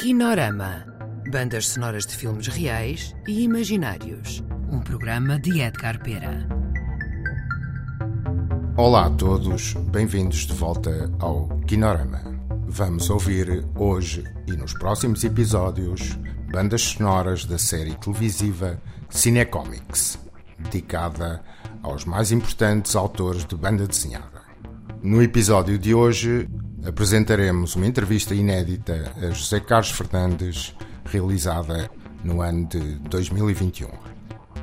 Kinorama. Bandas sonoras de filmes reais e imaginários. Um programa de Edgar Pera. Olá a todos, bem-vindos de volta ao Kinorama. Vamos ouvir hoje e nos próximos episódios bandas sonoras da série televisiva Cinecomics, dedicada aos mais importantes autores de banda desenhada. No episódio de hoje apresentaremos uma entrevista inédita a José Carlos Fernandes, realizada no ano de 2021.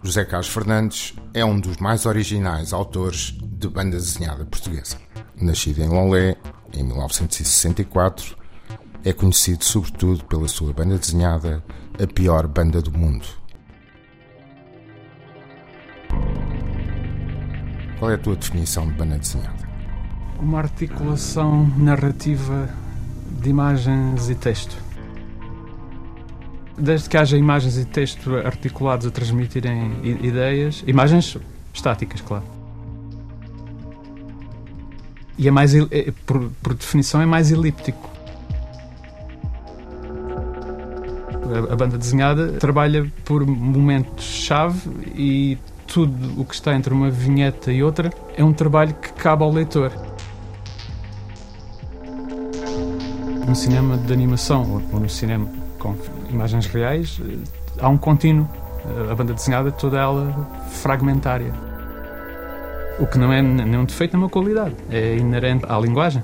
José Carlos Fernandes é um dos mais originais autores de banda desenhada portuguesa. Nascido em Lolé em 1964, é conhecido sobretudo pela sua banda desenhada A Pior Banda do Mundo. Qual é a tua definição de banda desenhada? Uma articulação narrativa de imagens e texto. Desde que haja imagens e texto articulados a transmitirem ideias, imagens estáticas, claro. E é mais, é, por, por definição, é mais elíptico. A, a banda desenhada trabalha por momentos-chave e tudo o que está entre uma vinheta e outra é um trabalho que cabe ao leitor. No cinema de animação ou no cinema com imagens reais, eh, há um contínuo. A banda desenhada, toda ela fragmentária. O que não é nenhum defeito, é uma qualidade. É inerente à linguagem.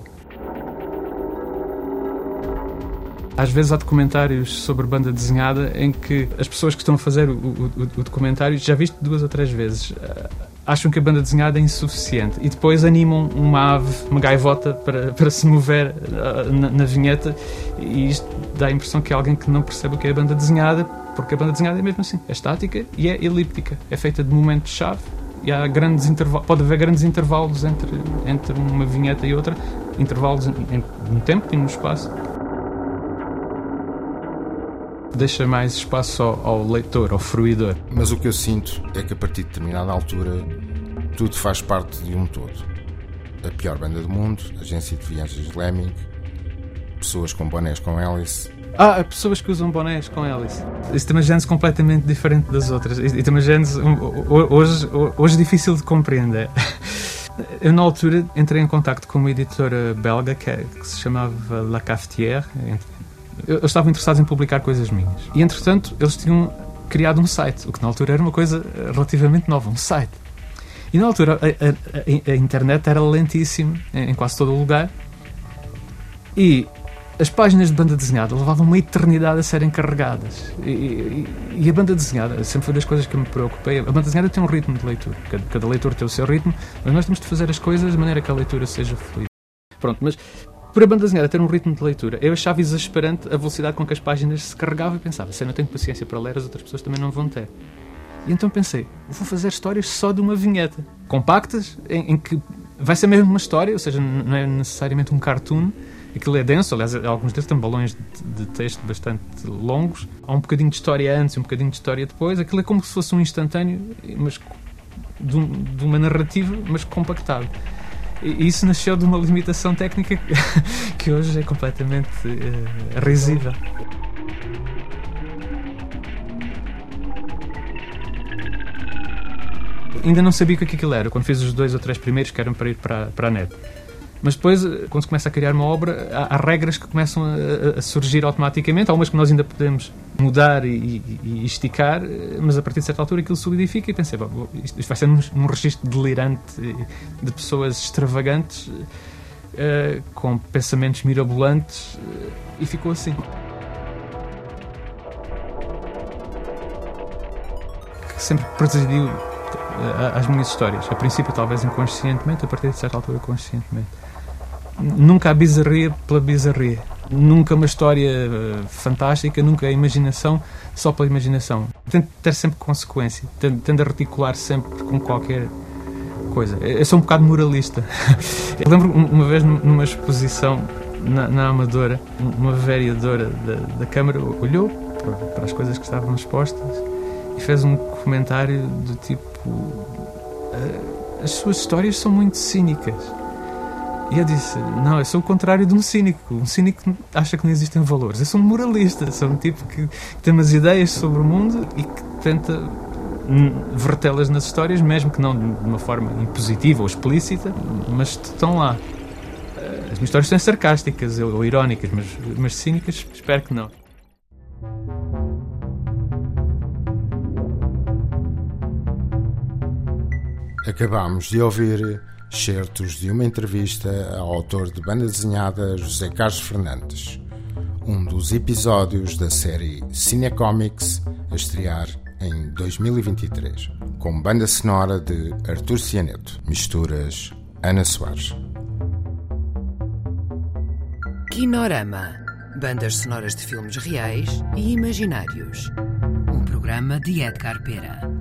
Às vezes há documentários sobre banda desenhada em que as pessoas que estão a fazer o, o, o documentário, já viste duas ou três vezes, eh, acham que a banda desenhada é insuficiente e depois animam uma ave, uma gaivota, para, para se mover uh, na, na, vinheta e isto dá a impressão que é alguém que não percebe o que é a banda desenhada, porque a banda desenhada é mesmo assim, é estática e é elíptica, é feita de momentos-chave e há grandes intervalos, pode haver grandes intervalos entre, entre uma vinheta e outra, intervalos no tempo e no espaço deixa mais espaço ao, ao, leitor, ao fruidor. Mas o que eu sinto é que a partir de determinada altura tudo faz parte de um todo. A pior banda do mundo, agência de viagens Lemming, pessoas com bonés com hélice. Ah, pessoas que usam bonés com hélice. Isto é uma gênese completamente diferente das outras. Isto é uma gênese hoje, hoje difícil de compreender. Eu, na altura, entrei em contato com uma editora belga que, é, que se chamava La Cafetière, eles estavam interessados em publicar coisas minhas. E entretanto, eles tinham criado um site, o que na altura era uma coisa relativamente nova, um site. E na altura a, a, a, internet era lentíssima em quase todo o lugar e as páginas de banda desenhada levavam uma eternidade a serem carregadas. E, e, e, a banda desenhada sempre foi das coisas que me preocupei. A banda desenhada tem um ritmo de leitura, cada, cada leitor tem o seu ritmo, mas nós temos de fazer as coisas de maneira que a leitura seja fluida. Pronto, mas por a banda desenhada ter um ritmo de leitura, eu achava exasperante a velocidade com que as páginas se carregavam e pensava, se eu não tenho paciência para ler, as outras pessoas também não vão ter. E então pensei, vou fazer histórias só de uma vinheta, compactas, em, em que vai ser mesmo uma história, ou seja, não é necessariamente um cartoon, aquilo é denso, aliás, alguns deles têm balões de, de, texto bastante longos, há um bocadinho de história antes e um bocadinho de história depois, aquilo é como se fosse um instantâneo, mas de, um, de uma narrativa, mas compactado. Isso nasceu de uma limitação técnica que hoje é completamente uh, risível. Ainda não sabia o que aquilo era quando fiz os dois ou três primeiros que eram para ir para, para a net. Mas depois, eh, quando se começa a criar uma obra, há, há regras que começam a, a, surgir automaticamente. Há umas que nós ainda podemos mudar e, e, e, esticar, eh, mas a partir de certa altura aquilo solidifica e pensei, isto, isto vai ser um, um registro delirante de pessoas extravagantes, uh, com pensamentos mirabolantes, uh, e ficou assim. Que sempre presidiu as minhas histórias. A princípio, talvez inconscientemente, a partir de certa altura, conscientemente nunca a bizarria pela bizarria. Nunca uma história eh, fantástica, nunca a imaginação só pela imaginação. Tento ter sempre consequência, tendo, a reticular sempre com qualquer coisa. Eu sou um bocado moralista. Eu lembro uma vez numa exposição na, na Amadora, uma vereadora da, da Câmara olhou para, para, as coisas que estavam expostas e fez um comentário do tipo: ah, as suas histórias são muito cínicas E eu disse: Não, eu sou o contrário de um cínico. Um cínico acha que não existem valores. Eu sou um moralista, sou um tipo que tem umas ideias sobre o mundo e que tenta vertê-las nas histórias, mesmo que não de uma forma impositiva ou explícita, mas estão lá. As minhas histórias são sarcásticas ou irónicas, mas, mas cínicas, espero que não. Acabamos de ouvir certos de uma entrevista ao autor de banda desenhada José Carlos Fernandes, um dos episódios da série Cinecomics a estrear em 2023, com banda sonora de Artur Cianeto, misturas Ana Soares. Kinorama Bandas sonoras de filmes reais e imaginários. Um programa de Edgar Pera.